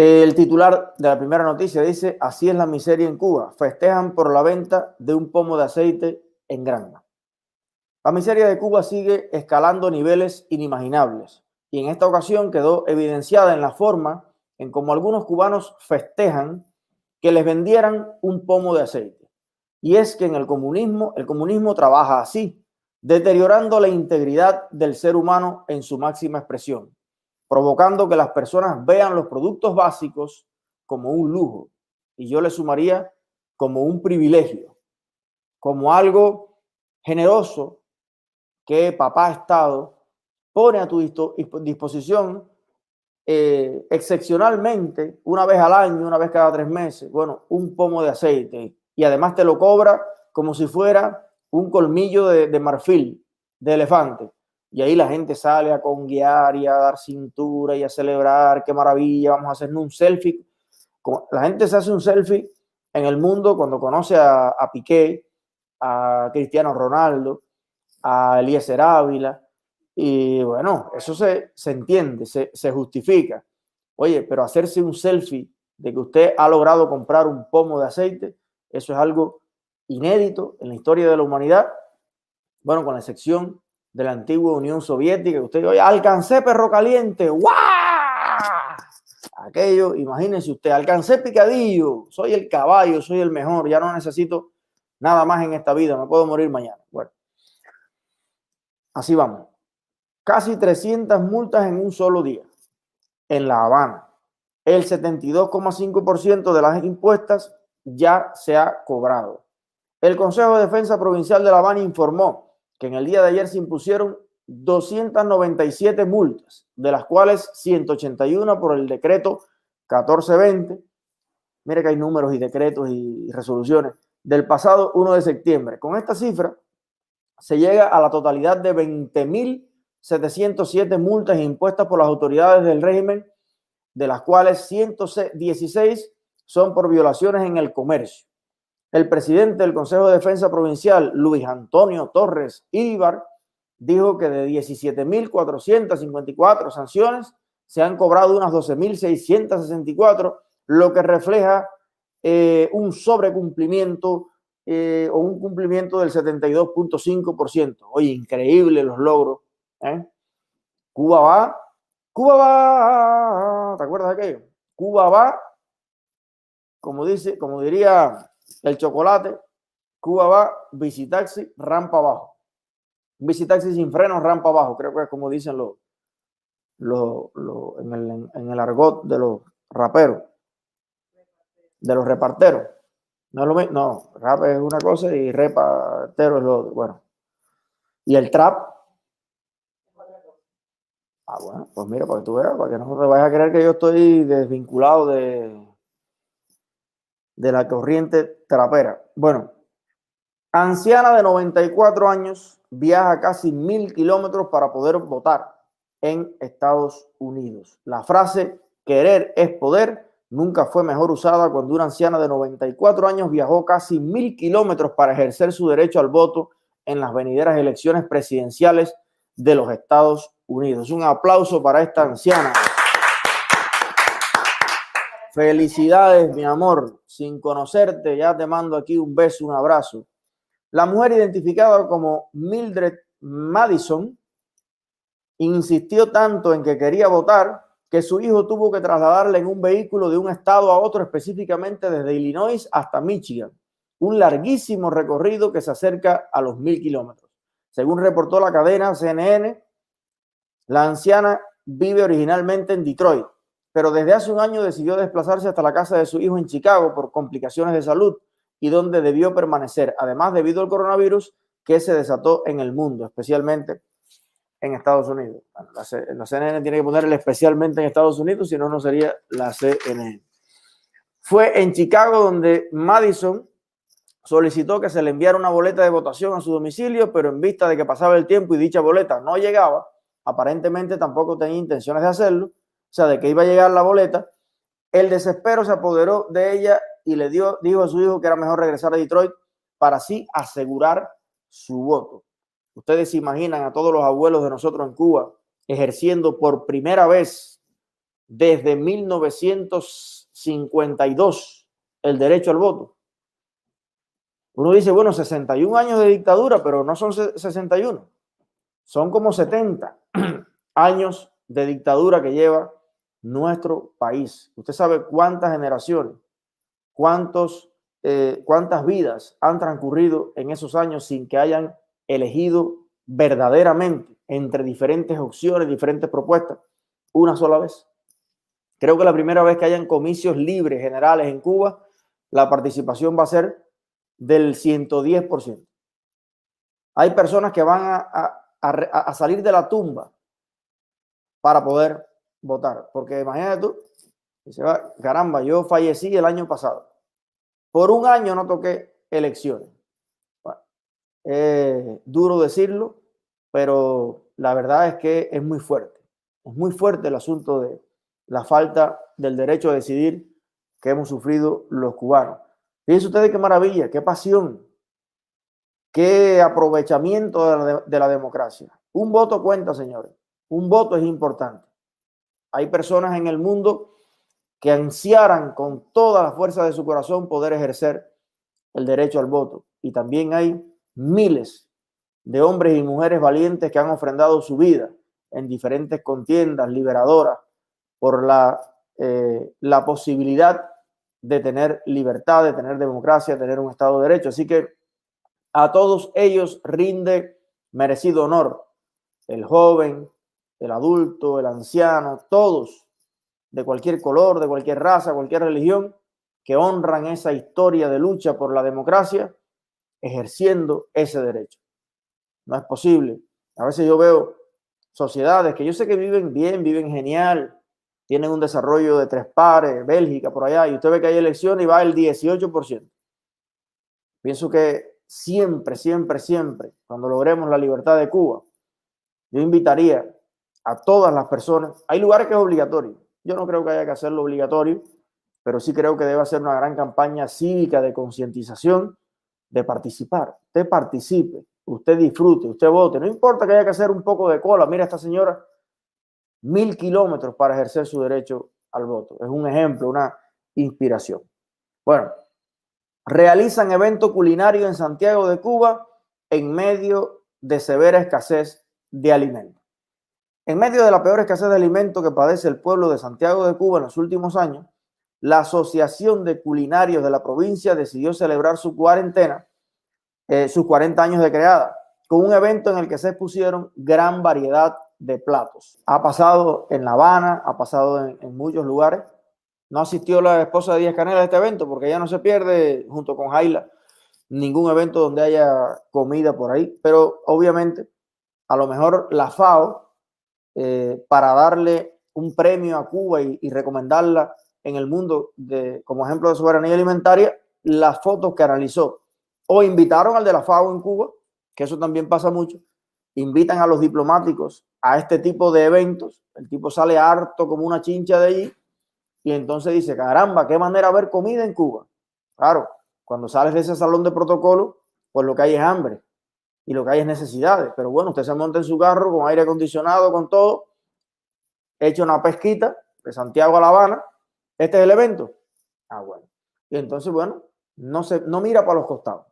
El titular de la primera noticia dice, así es la miseria en Cuba. Festejan por la venta de un pomo de aceite en Granma. La miseria de Cuba sigue escalando niveles inimaginables y en esta ocasión quedó evidenciada en la forma en cómo algunos cubanos festejan que les vendieran un pomo de aceite. Y es que en el comunismo, el comunismo trabaja así, deteriorando la integridad del ser humano en su máxima expresión, provocando que las personas vean los productos básicos como un lujo, y yo le sumaría como un privilegio, como algo generoso que papá Estado pone a tu disposición eh, excepcionalmente, una vez al año, una vez cada tres meses, bueno, un pomo de aceite y además te lo cobra como si fuera un colmillo de, marfil, de elefante. Y ahí la gente sale a conguiar y a dar cintura y a celebrar, qué maravilla, vamos a hacer un selfie. La gente se hace un selfie en el mundo cuando conoce a, a Piqué, a Cristiano Ronaldo, a Eliezer Ávila, y bueno, eso se, se entiende, se, se justifica. Oye, pero hacerse un selfie de que usted ha logrado comprar un pomo de aceite, eso es algo inédito en la historia de la humanidad, bueno, con la excepción de la antigua Unión Soviética, usted oye, alcancé perro caliente, ¡guau! Aquello, imagínense usted, alcancé picadillo, soy el caballo, soy el mejor, ya no necesito nada más en esta vida, me puedo morir mañana. Bueno, así vamos. Casi 300 multas en un solo día en La Habana. El 72,5% de las impuestas ya se ha cobrado. El Consejo de Defensa Provincial de La Habana informó que en el día de ayer se impusieron 297 multas, de las cuales 181 por el decreto 1420. Mire que hay números y decretos y resoluciones del pasado 1 de septiembre. Con esta cifra se llega a la totalidad de 20.707 multas impuestas por las autoridades del régimen, de las cuales 116 son por violaciones en el comercio. El presidente del Consejo de Defensa Provincial, Luis Antonio Torres Ibar, dijo que de 17.454 sanciones se han cobrado unas 12.664, lo que refleja eh, un sobrecumplimiento eh, o un cumplimiento del 72.5%. Oye, increíble los logros. ¿eh? Cuba va, Cuba va, ¿te acuerdas de aquello? Cuba va, como dice, como diría el chocolate, Cuba va, visitaxi, rampa abajo. Visitaxi sin freno, rampa abajo, creo que es como dicen los, en, el, en el argot de los raperos, de los reparteros. No, lo, no, rap es una cosa y repartero es lo otro. Bueno. Y el trap. Ah, bueno, pues mira, para que tú veas, para que no te vayas a creer que yo estoy desvinculado de, de la corriente trapera. Bueno, anciana de 94 años viaja casi mil kilómetros para poder votar en Estados Unidos. La frase querer es poder nunca fue mejor usada cuando una anciana de 94 años viajó casi mil kilómetros para ejercer su derecho al voto en las venideras elecciones presidenciales de los Estados Unidos. Un aplauso para esta anciana. Felicidades, mi amor. Sin conocerte, ya te mando aquí un beso, un abrazo. La mujer identificada como Mildred Madison insistió tanto en que quería votar que su hijo tuvo que trasladarle en un vehículo de un estado a otro, específicamente desde Illinois hasta Michigan. Un larguísimo recorrido que se acerca a los mil kilómetros. Según reportó la cadena CNN, la anciana vive originalmente en Detroit, pero desde hace un año decidió desplazarse hasta la casa de su hijo en Chicago por complicaciones de salud y donde debió permanecer, además debido al coronavirus que se desató en el mundo, especialmente en Estados Unidos. la, CNN tiene que ponerle especialmente en Estados Unidos, si no, no sería la CNN. Fue en Chicago donde Madison solicitó que se le enviara una boleta de votación a su domicilio, pero en vista de que pasaba el tiempo y dicha boleta no llegaba, aparentemente tampoco tenía intenciones de hacerlo, o sea, de que iba a llegar la boleta, el desespero se apoderó de ella y le dio, dijo a su hijo que era mejor regresar a Detroit para así asegurar su voto. Ustedes se imaginan a todos los abuelos de nosotros en Cuba ejerciendo por primera vez desde 1952 el derecho al voto. Uno dice, bueno, 61 años de dictadura, pero no son 61, son como 70 años de dictadura que lleva nuestro país. Usted sabe cuántas generaciones, cuántos, eh, cuántas vidas han transcurrido en esos años sin que hayan elegido verdaderamente entre diferentes opciones, diferentes propuestas, una sola vez. Creo que la primera vez que hayan comicios libres generales en Cuba, la participación va a ser del 110%. Hay personas que van a, a, salir de la tumba para poder votar. Porque imagínate tú, caramba, yo fallecí el año pasado. Por un año no toqué elecciones. Bueno, duro decirlo, pero la verdad es que es muy fuerte. Es muy fuerte el asunto de la falta del derecho a decidir que hemos sufrido los cubanos. Fíjense ustedes qué maravilla, qué pasión, qué aprovechamiento de la, democracia. Un voto cuenta, señores. Un voto es importante. Hay personas en el mundo que ansiaran con toda la fuerza de su corazón poder ejercer el derecho al voto. Y también hay miles de hombres y mujeres valientes que han ofrendado su vida en diferentes contiendas liberadoras por la, eh, la posibilidad de tener libertad, de tener democracia, de tener un Estado de Derecho. Así que a todos ellos rinde merecido honor. El joven, el adulto, el anciano, todos de cualquier color, de cualquier raza, cualquier religión, que honran esa historia de lucha por la democracia, ejerciendo ese derecho. No es posible. A veces yo veo sociedades que yo sé que viven bien, viven genial, tienen un desarrollo de tres pares, Bélgica por allá, y usted ve que hay elecciones y va el 18%. Pienso que siempre, siempre, siempre, cuando logremos la libertad de Cuba, yo invitaría a todas las personas, hay lugares que es obligatorio, yo no creo que haya que hacerlo obligatorio, pero sí creo que debe hacer una gran campaña cívica de concientización, de participar. Usted participe, usted disfrute, usted vote, no importa que haya que hacer un poco de cola, mira esta señora mil kilómetros para ejercer su derecho al voto. Es un ejemplo, una inspiración. Bueno, realizan evento culinario en Santiago de Cuba en medio de severa escasez de alimentos. En medio de la peor escasez de alimentos que padece el pueblo de Santiago de Cuba en los últimos años, la Asociación de Culinarios de la provincia decidió celebrar su cuarentena, eh, sus 40 años de creada, con un evento en el que se expusieron gran variedad de platos. Ha pasado en La Habana, ha pasado en, muchos lugares. No asistió la esposa de Díaz Canela a este evento porque ella no se pierde, junto con Jaila, ningún evento donde haya comida por ahí. Pero obviamente, a lo mejor la FAO, eh, para darle un premio a Cuba y, recomendarla en el mundo de, como ejemplo de soberanía alimentaria, las fotos que analizó. O invitaron al de la FAO en Cuba, que eso también pasa mucho, invitan a los diplomáticos a este tipo de eventos, el tipo sale harto como una chincha de allí y entonces dice, caramba, qué manera ver comida en Cuba. Claro, cuando sales de ese salón de protocolo, pues lo que hay es hambre y lo que hay es necesidades. Pero bueno, usted se monta en su carro con aire acondicionado, con todo, echa una pesquita de Santiago a La Habana, este es el evento. Ah, bueno. Y entonces, bueno, no, se, no mira para los costados,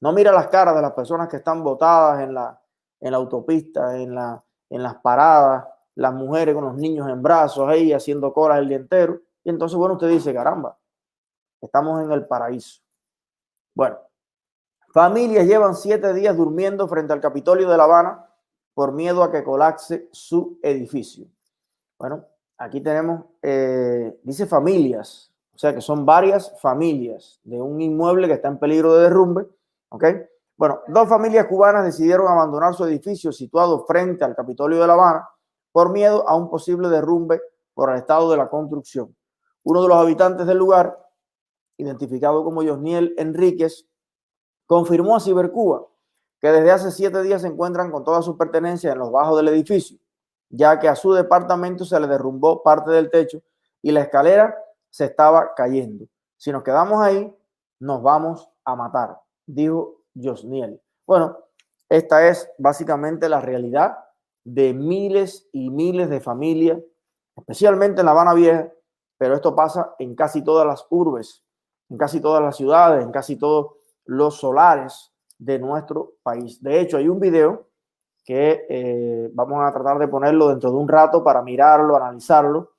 no mira las caras de las personas que están botadas en la, en la autopista, en, la, en las paradas, las mujeres con los niños en brazos ahí haciendo colas el día entero. Y entonces, bueno, usted dice, caramba, estamos en el paraíso. Bueno, familias llevan siete días durmiendo frente al Capitolio de La Habana por miedo a que colapse su edificio. Bueno, aquí tenemos, eh, dice familias, o sea que son varias familias de un inmueble que está en peligro de derrumbe, ¿ok? Bueno, dos familias cubanas decidieron abandonar su edificio situado frente al Capitolio de La Habana por miedo a un posible derrumbe por el estado de la construcción. Uno de los habitantes del lugar, identificado como Josniel Enríquez, confirmó a Cibercuba que desde hace siete días se encuentran con todas sus pertenencias en los bajos del edificio, ya que a su departamento se le derrumbó parte del techo y la escalera se estaba cayendo. Si nos quedamos ahí, nos vamos a matar, dijo Josniel. Bueno, esta es básicamente la realidad de miles y miles de familias especialmente en La Habana Vieja, pero esto pasa en casi todas las urbes, en casi todas las ciudades, en casi todos los solares de nuestro país. De hecho, hay un video que eh, vamos a tratar de ponerlo dentro de un rato para mirarlo, analizarlo,